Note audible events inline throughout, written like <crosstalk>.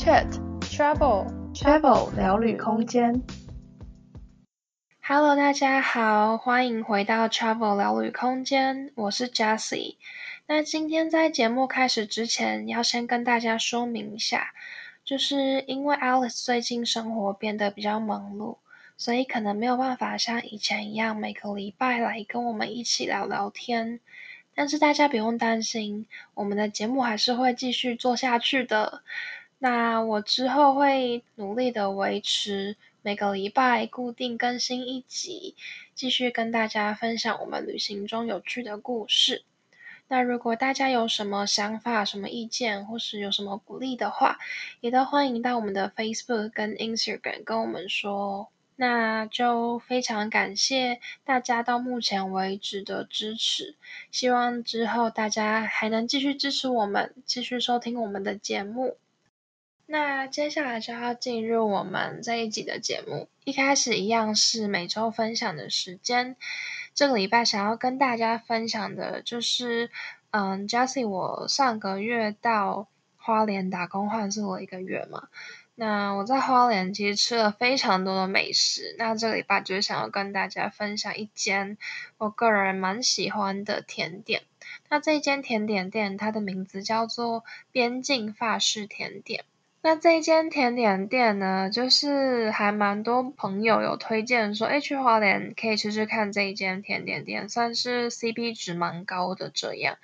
Chat Travel Travel 聊旅空间。Hello，大家好，欢迎回到 Travel 聊旅空间，我是 Jessie。那今天在节目开始之前，要先跟大家说明一下，就是因为 Alice 最近生活变得比较忙碌，所以可能没有办法像以前一样每个礼拜来跟我们一起聊聊天。但是大家不用担心，我们的节目还是会继续做下去的。那我之后会努力的维持每个礼拜固定更新一集，继续跟大家分享我们旅行中有趣的故事。那如果大家有什么想法、什么意见，或是有什么鼓励的话，也都欢迎到我们的 Facebook 跟 Instagram 跟我们说。那就非常感谢大家到目前为止的支持，希望之后大家还能继续支持我们，继续收听我们的节目。那接下来就要进入我们这一集的节目，一开始一样是每周分享的时间。这个礼拜想要跟大家分享的就是，嗯，Jesse，我上个月到花莲打工换宿了一个月嘛。那我在花莲其实吃了非常多的美食，那这个礼拜就是想要跟大家分享一间我个人蛮喜欢的甜点。那这一间甜点店它的名字叫做边境法式甜点。那这一间甜点店呢，就是还蛮多朋友有推荐说，诶，去花莲可以吃吃看这一间甜点店，算是 CP 值蛮高的这样。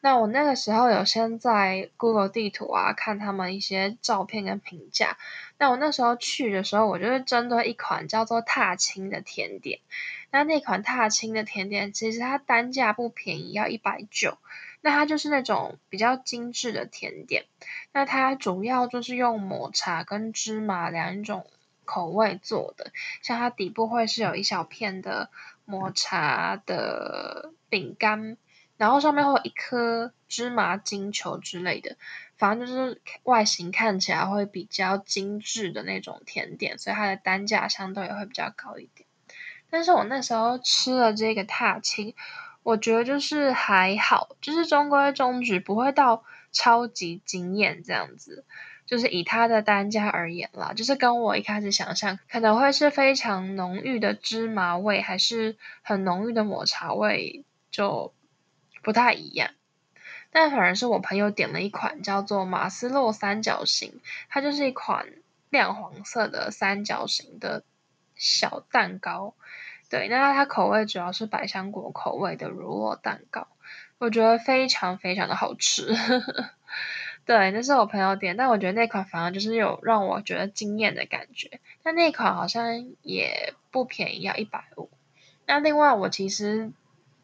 那我那个时候有先在 Google 地图啊看他们一些照片跟评价。那我那时候去的时候，我就是针对一款叫做踏青的甜点。那那款踏青的甜点其实它单价不便宜，要一百九。那它就是那种比较精致的甜点。那它主要就是用抹茶跟芝麻两种口味做的。像它底部会是有一小片的抹茶的饼干。然后上面会有一颗芝麻金球之类的，反正就是外形看起来会比较精致的那种甜点，所以它的单价相对也会比较高一点。但是我那时候吃了这个踏青，我觉得就是还好，就是中规中矩，不会到超级惊艳这样子。就是以它的单价而言啦，就是跟我一开始想象可能会是非常浓郁的芝麻味，还是很浓郁的抹茶味，就。不太一样，但反而是我朋友点了一款叫做马斯洛三角形，它就是一款亮黄色的三角形的小蛋糕。对，那它口味主要是百香果口味的乳酪蛋糕，我觉得非常非常的好吃。<laughs> 对，那是我朋友点，但我觉得那款反而就是有让我觉得惊艳的感觉。但那款好像也不便宜，要一百五。那另外我其实。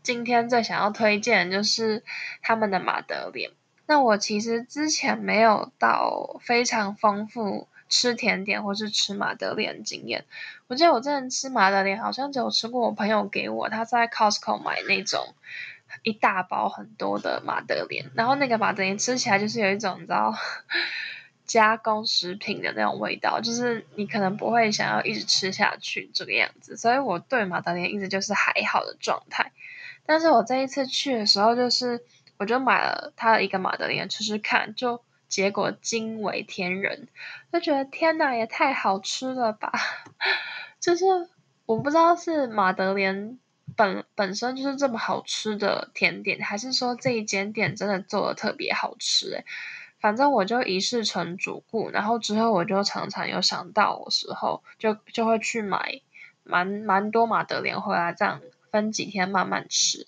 今天最想要推荐的就是他们的马德莲。那我其实之前没有到非常丰富吃甜点或是吃马德莲经验。我记得我之前吃马德莲好像只有吃过我朋友给我他在 Costco 买那种一大包很多的马德莲，然后那个马德莲吃起来就是有一种你知道 <laughs> 加工食品的那种味道，就是你可能不会想要一直吃下去这个样子。所以我对马德莲一直就是还好的状态。但是我这一次去的时候，就是我就买了他的一个马德莲吃吃看，就结果惊为天人，就觉得天哪，也太好吃了吧！<laughs> 就是我不知道是马德莲本本身就是这么好吃的甜点，还是说这一间店真的做的特别好吃诶。反正我就一试成主顾，然后之后我就常常有想到的时候，就就会去买蛮蛮多马德莲回来这样。分几天慢慢吃。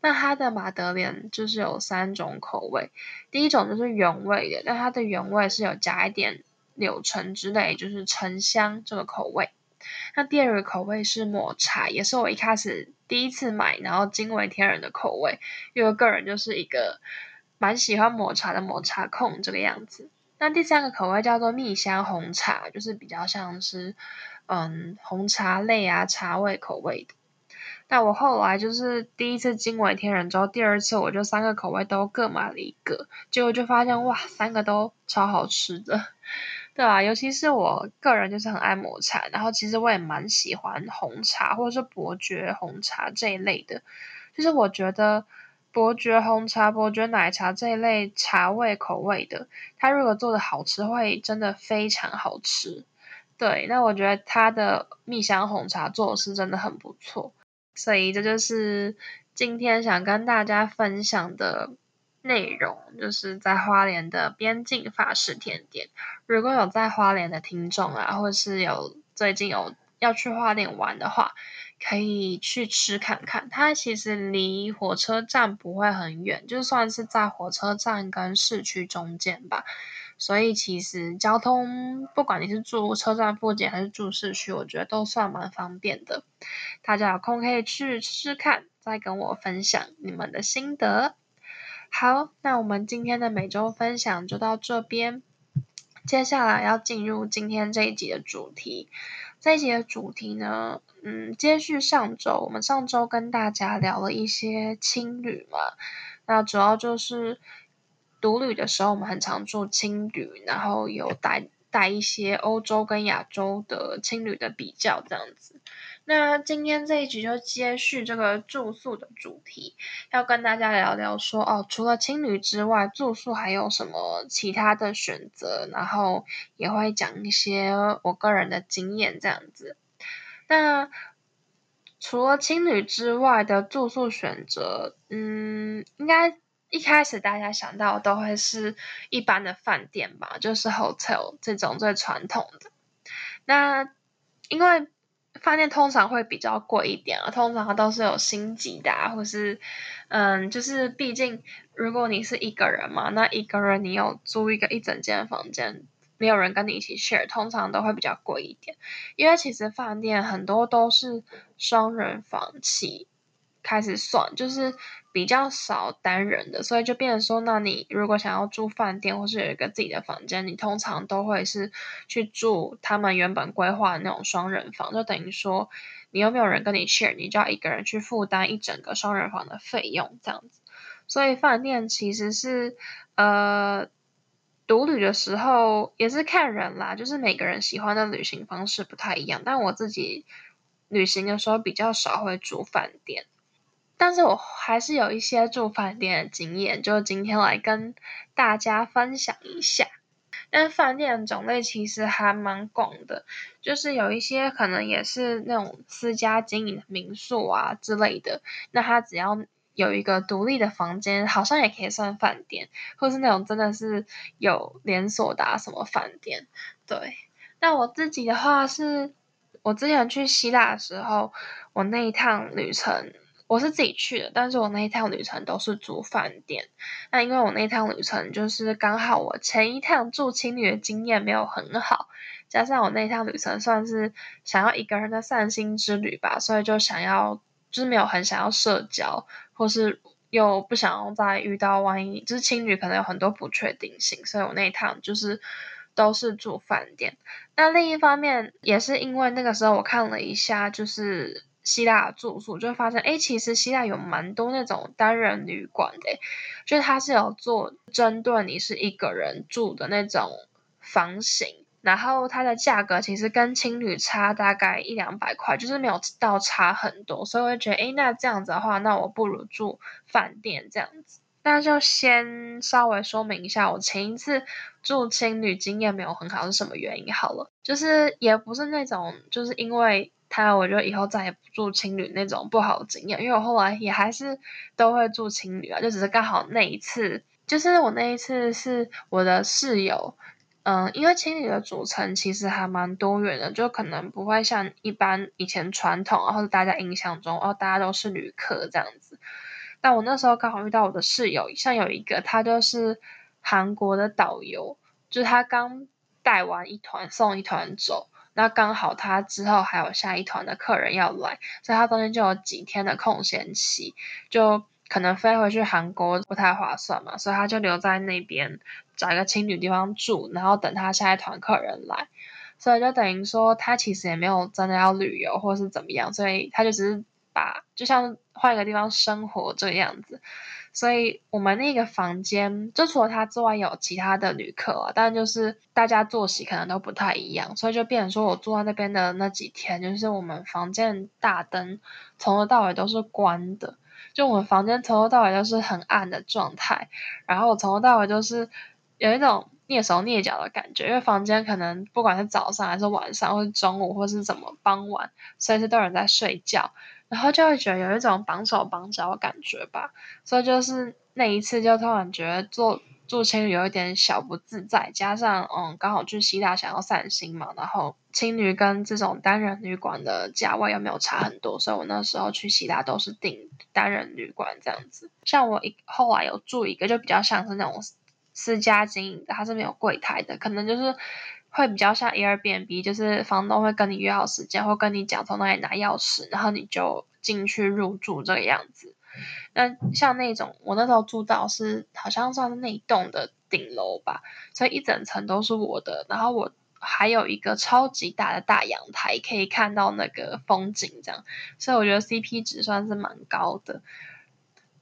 那它的马德莲就是有三种口味，第一种就是原味的，但它的原味是有加一点柳橙之类，就是橙香这个口味。那第二个口味是抹茶，也是我一开始第一次买，然后惊为天人的口味，因为个人就是一个蛮喜欢抹茶的抹茶控这个样子。那第三个口味叫做蜜香红茶，就是比较像是嗯红茶类啊茶味口味的。但我后来就是第一次惊为天人之后，第二次我就三个口味都各买了一个，结果就发现哇，三个都超好吃的，对啊，尤其是我个人就是很爱抹茶，然后其实我也蛮喜欢红茶或者是伯爵红茶这一类的，就是我觉得伯爵红茶、伯爵奶茶这一类茶味口味的，它如果做的好吃，会真的非常好吃。对，那我觉得它的蜜香红茶做的是真的很不错，所以这就是今天想跟大家分享的内容，就是在花莲的边境法式甜点。如果有在花莲的听众啊，或是有最近有要去花莲玩的话，可以去吃看看。它其实离火车站不会很远，就算是在火车站跟市区中间吧。所以其实交通，不管你是住车站附近还是住市区，我觉得都算蛮方便的。大家有空可以去试试看，再跟我分享你们的心得。好，那我们今天的每周分享就到这边。接下来要进入今天这一集的主题。这一集的主题呢，嗯，接续上周，我们上周跟大家聊了一些青旅嘛，那主要就是。独旅的时候，我们很常住青旅，然后有带带一些欧洲跟亚洲的青旅的比较这样子。那今天这一集就接续这个住宿的主题，要跟大家聊聊说哦，除了青旅之外，住宿还有什么其他的选择？然后也会讲一些我个人的经验这样子。那除了青旅之外的住宿选择，嗯，应该。一开始大家想到都会是一般的饭店吧，就是 hotel 这种最传统的。那因为饭店通常会比较贵一点啊，通常都是有星级的啊，或是嗯，就是毕竟如果你是一个人嘛，那一个人你有租一个一整间房间，没有人跟你一起 share，通常都会比较贵一点。因为其实饭店很多都是双人房起开始算，就是。比较少单人的，所以就变成说，那你如果想要住饭店或是有一个自己的房间，你通常都会是去住他们原本规划的那种双人房，就等于说你又没有人跟你 share，你就要一个人去负担一整个双人房的费用这样子。所以饭店其实是呃独旅的时候也是看人啦，就是每个人喜欢的旅行方式不太一样，但我自己旅行的时候比较少会住饭店。但是我还是有一些住饭店的经验，就今天来跟大家分享一下。但饭店的种类其实还蛮广的，就是有一些可能也是那种私家经营的民宿啊之类的，那它只要有一个独立的房间，好像也可以算饭店，或是那种真的是有连锁的什么饭店。对，那我自己的话是，我之前去希腊的时候，我那一趟旅程。我是自己去的，但是我那一趟旅程都是住饭店。那因为我那一趟旅程就是刚好我前一趟住青旅的经验没有很好，加上我那一趟旅程算是想要一个人的散心之旅吧，所以就想要就是没有很想要社交，或是又不想要再遇到万一就是青旅可能有很多不确定性，所以我那一趟就是都是住饭店。那另一方面也是因为那个时候我看了一下，就是。希腊住宿就会发现，哎，其实希腊有蛮多那种单人旅馆的，就是它是有做针对你是一个人住的那种房型，然后它的价格其实跟青旅差大概一两百块，就是没有到差很多，所以我就觉得，哎，那这样子的话，那我不如住饭店这样子。那就先稍微说明一下，我前一次住青旅经验没有很好是什么原因好了，就是也不是那种，就是因为。他我就以后再也不住青旅那种不好的经验，因为我后来也还是都会住青旅啊，就只是刚好那一次，就是我那一次是我的室友，嗯，因为青旅的组成其实还蛮多元的，就可能不会像一般以前传统，或者大家印象中哦，大家都是旅客这样子。但我那时候刚好遇到我的室友，像有一个他就是韩国的导游，就是他刚带完一团送一团走。那刚好他之后还有下一团的客人要来，所以他中间就有几天的空闲期，就可能飞回去韩国不太划算嘛，所以他就留在那边找一个青旅地方住，然后等他下一团客人来，所以就等于说他其实也没有真的要旅游或是怎么样，所以他就只是把就像换一个地方生活这样子。所以我们那个房间，就除了他之外，有其他的旅客，但就是大家作息可能都不太一样，所以就变成说我住在那边的那几天，就是我们房间大灯从头到尾都是关的，就我们房间从头到尾都是很暗的状态，然后我从头到尾都是有一种蹑手蹑脚的感觉，因为房间可能不管是早上还是晚上，或是中午，或是怎么傍晚，随时都有人在睡觉，然后就会觉得有一种绑手绑脚的感觉吧。所以就是那一次，就突然觉得做。住青旅有一点小不自在，加上嗯，刚好去希腊想要散心嘛，然后青旅跟这种单人旅馆的价位又没有差很多，所以我那时候去希腊都是订单人旅馆这样子。像我一后来有住一个，就比较像是那种私家经营的，它是没有柜台的，可能就是会比较像 Airbnb，就是房东会跟你约好时间，或跟你讲从哪里拿钥匙，然后你就进去入住这个样子。那像那种，我那时候住到是好像算是那一栋的顶楼吧，所以一整层都是我的。然后我还有一个超级大的大阳台，可以看到那个风景，这样。所以我觉得 CP 值算是蛮高的。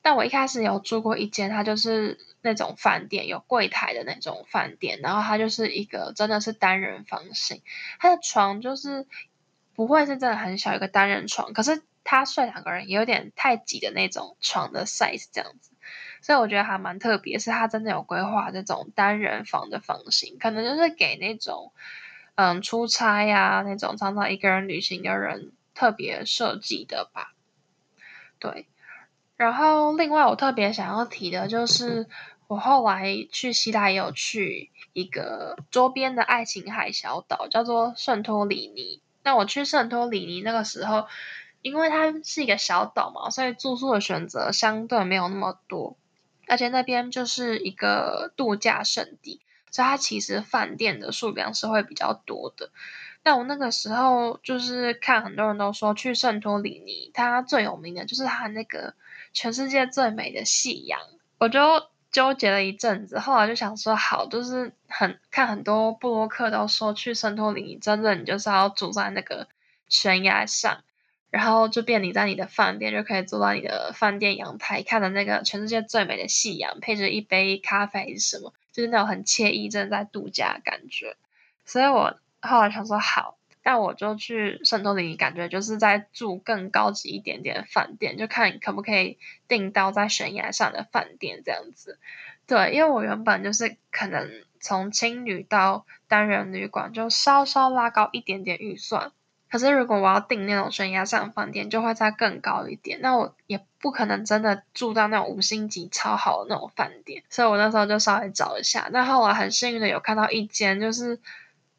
但我一开始有住过一间，它就是那种饭店，有柜台的那种饭店，然后它就是一个真的是单人房型，它的床就是不会是真的很小一个单人床，可是。他睡两个人也有点太挤的那种床的 size 这样子，所以我觉得还蛮特别，是他真的有规划这种单人房的房型，可能就是给那种嗯出差呀、那种常常一个人旅行的人特别设计的吧。对，然后另外我特别想要提的就是，我后来去希腊也有去一个周边的爱琴海小岛，叫做圣托里尼。那我去圣托里尼那个时候。因为它是一个小岛嘛，所以住宿的选择相对没有那么多，而且那边就是一个度假胜地，所以它其实饭店的数量是会比较多的。但我那个时候就是看很多人都说去圣托里尼，它最有名的就是它那个全世界最美的夕阳，我就纠结了一阵子，后来就想说好，就是很看很多部落客都说去圣托里尼，真的你就是要住在那个悬崖上。然后就变你在你的饭店就可以坐到你的饭店阳台，看着那个全世界最美的夕阳，配着一杯咖啡什么，就是那种很惬意、正在度假的感觉。所以我后来想说好，那我就去圣托里尼，感觉就是在住更高级一点点的饭店，就看你可不可以订到在悬崖上的饭店这样子。对，因为我原本就是可能从青旅到单人旅馆，就稍稍拉高一点点预算。可是，如果我要订那种悬崖上的饭店，就会再更高一点。那我也不可能真的住到那种五星级超好的那种饭店，所以我那时候就稍微找一下。那后来很幸运的有看到一间，就是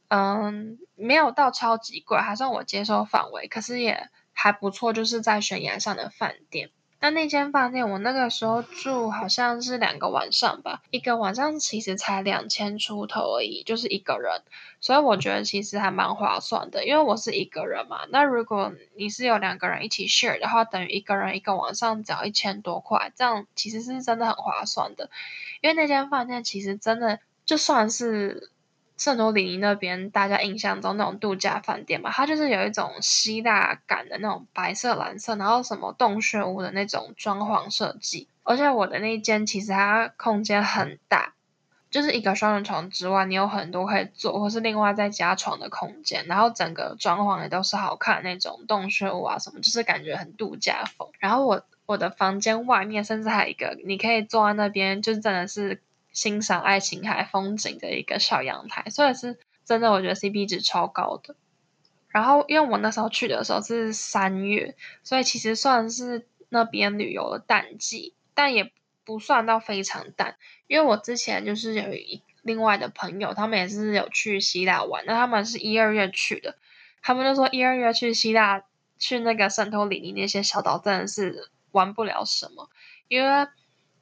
嗯，没有到超级贵，还算我接受范围，可是也还不错，就是在悬崖上的饭店。但那间饭店我那个时候住好像是两个晚上吧，一个晚上其实才两千出头而已，就是一个人，所以我觉得其实还蛮划算的，因为我是一个人嘛。那如果你是有两个人一起 share 的话，等于一个人一个晚上只要一千多块，这样其实是真的很划算的。因为那间饭店其实真的就算是。圣罗里尼那边，大家印象中那种度假饭店嘛，它就是有一种希腊感的那种白色、蓝色，然后什么洞穴屋的那种装潢设计。而且我的那一间其实它空间很大，就是一个双人床之外，你有很多可以坐，或是另外再加床的空间。然后整个装潢也都是好看那种洞穴屋啊什么，就是感觉很度假风。然后我我的房间外面甚至还有一个，你可以坐在那边，就是真的是。欣赏爱琴海风景的一个小阳台，所以是真的，我觉得 CP 值超高的。然后，因为我那时候去的时候是三月，所以其实算是那边旅游的淡季，但也不算到非常淡。因为我之前就是有一另外的朋友，他们也是有去希腊玩，那他们是一二月去的，他们就说一二月去希腊去那个圣托里尼那些小岛真的是玩不了什么，因为。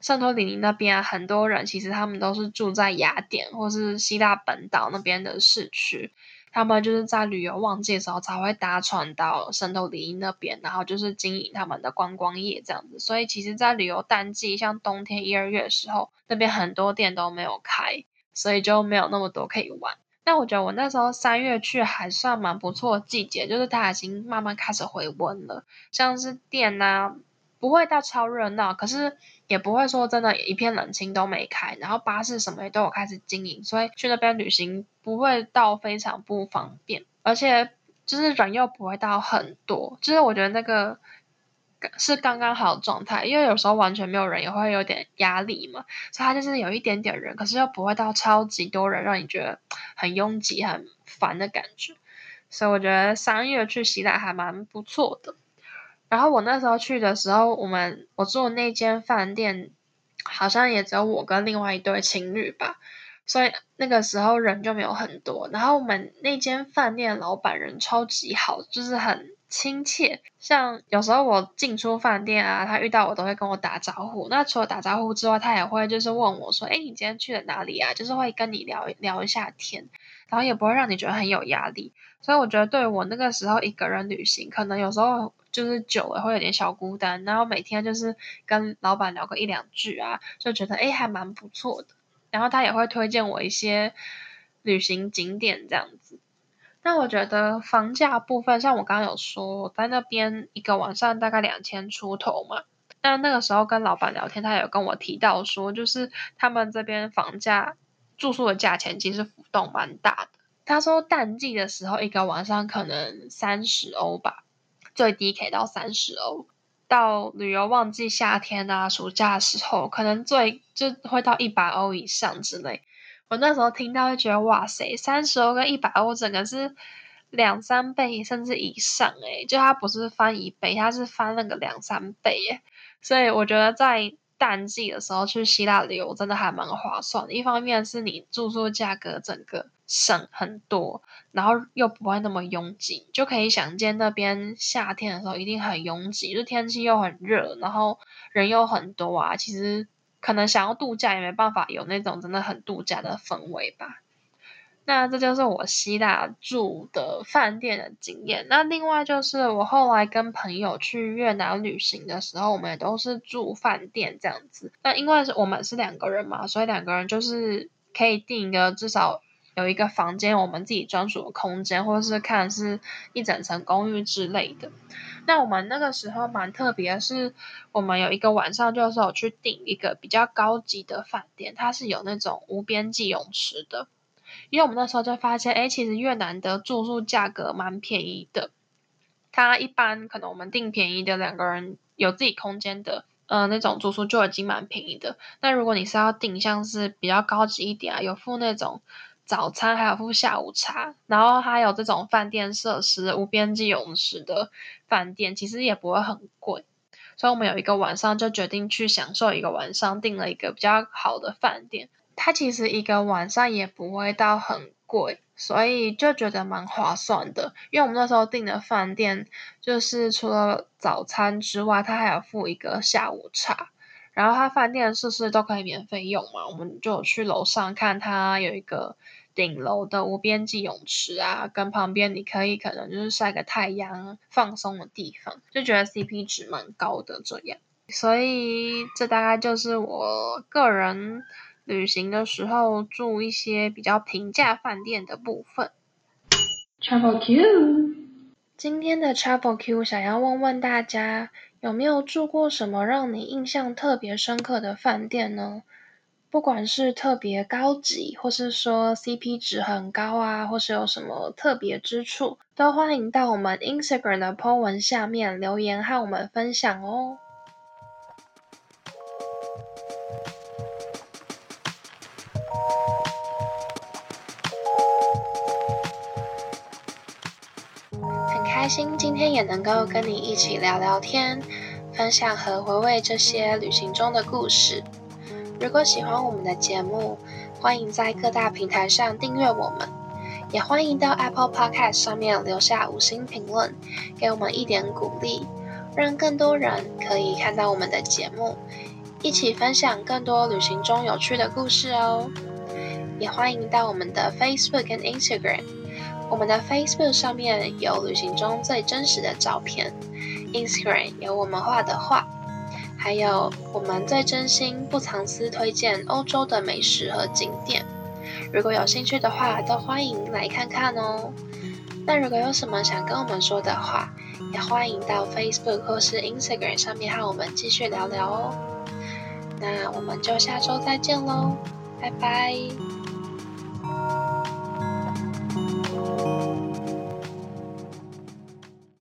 圣托里尼那边很多人其实他们都是住在雅典或是希腊本岛那边的市区，他们就是在旅游旺季的时候才会搭船到圣托里尼那边，然后就是经营他们的观光业这样子。所以其实，在旅游淡季，像冬天一二月的时候，那边很多店都没有开，所以就没有那么多可以玩。但我觉得我那时候三月去还算蛮不错的季节，就是它已经慢慢开始回温了，像是店啊。不会到超热闹，可是也不会说真的，一片冷清都没开。然后巴士什么也都有开始经营，所以去那边旅行不会到非常不方便，而且就是人又不会到很多。就是我觉得那个是刚刚好的状态，因为有时候完全没有人也会有点压力嘛，所以它就是有一点点人，可是又不会到超级多人，让你觉得很拥挤、很烦的感觉。所以我觉得三月去希腊还蛮不错的。然后我那时候去的时候，我们我住的那间饭店好像也只有我跟另外一对情侣吧，所以那个时候人就没有很多。然后我们那间饭店老板人超级好，就是很亲切。像有时候我进出饭店啊，他遇到我都会跟我打招呼。那除了打招呼之外，他也会就是问我说：“哎，你今天去了哪里啊？”就是会跟你聊聊一下天，然后也不会让你觉得很有压力。所以我觉得对我那个时候一个人旅行，可能有时候。就是久了会有点小孤单，然后每天就是跟老板聊个一两句啊，就觉得诶还蛮不错的。然后他也会推荐我一些旅行景点这样子。那我觉得房价部分，像我刚刚有说，我在那边一个晚上大概两千出头嘛。那那个时候跟老板聊天，他有跟我提到说，就是他们这边房价住宿的价钱其实浮动蛮大的。他说淡季的时候一个晚上可能三十欧吧。最低可以到三十欧，到旅游旺季夏天啊、暑假的时候，可能最就会到一百欧以上之类。我那时候听到会觉得哇塞，三十欧跟一百欧整个是两三倍甚至以上诶，就它不是翻一倍，它是翻那个两三倍耶。所以我觉得在淡季的时候去希腊旅游真的还蛮划算的，一方面是你住宿价格整个。省很多，然后又不会那么拥挤，就可以想见那边夏天的时候一定很拥挤，就天气又很热，然后人又很多啊。其实可能想要度假也没办法有那种真的很度假的氛围吧。那这就是我希腊住的饭店的经验。那另外就是我后来跟朋友去越南旅行的时候，我们也都是住饭店这样子。那因为是我们是两个人嘛，所以两个人就是可以订一个至少。有一个房间，我们自己专属的空间，或者是看是一整层公寓之类的。那我们那个时候蛮特别是，我们有一个晚上就是有去订一个比较高级的饭店，它是有那种无边际泳池的。因为我们那时候就发现，哎，其实越南的住宿价格蛮便宜的。它一般可能我们订便宜的两个人有自己空间的，呃，那种住宿就已经蛮便宜的。那如果你是要订像是比较高级一点啊，有附那种。早餐还有附下午茶，然后还有这种饭店设施、无边际泳池的饭店，其实也不会很贵。所以我们有一个晚上就决定去享受一个晚上，订了一个比较好的饭店。它其实一个晚上也不会到很贵，所以就觉得蛮划算的。因为我们那时候订的饭店，就是除了早餐之外，它还有附一个下午茶。然后它饭店的设施都可以免费用嘛，我们就去楼上看它有一个顶楼的无边际泳池啊，跟旁边你可以可能就是晒个太阳放松的地方，就觉得 CP 值蛮高的这样。所以这大概就是我个人旅行的时候住一些比较平价饭店的部分。Travel Q，今天的 Travel Q 想要问问大家。有没有住过什么让你印象特别深刻的饭店呢？不管是特别高级，或是说 CP 值很高啊，或是有什么特别之处，都欢迎到我们 Instagram 的 po 文下面留言和我们分享哦。很开心今天也能够跟你一起聊聊天，分享和回味这些旅行中的故事。如果喜欢我们的节目，欢迎在各大平台上订阅我们，也欢迎到 Apple Podcast 上面留下五星评论，给我们一点鼓励，让更多人可以看到我们的节目，一起分享更多旅行中有趣的故事哦。也欢迎到我们的 Facebook 跟 Instagram。我们的 Facebook 上面有旅行中最真实的照片，Instagram 有我们画的画，还有我们最真心不藏私推荐欧洲的美食和景点。如果有兴趣的话，都欢迎来看看哦。那如果有什么想跟我们说的话，也欢迎到 Facebook 或是 Instagram 上面和我们继续聊聊哦。那我们就下周再见喽，拜拜。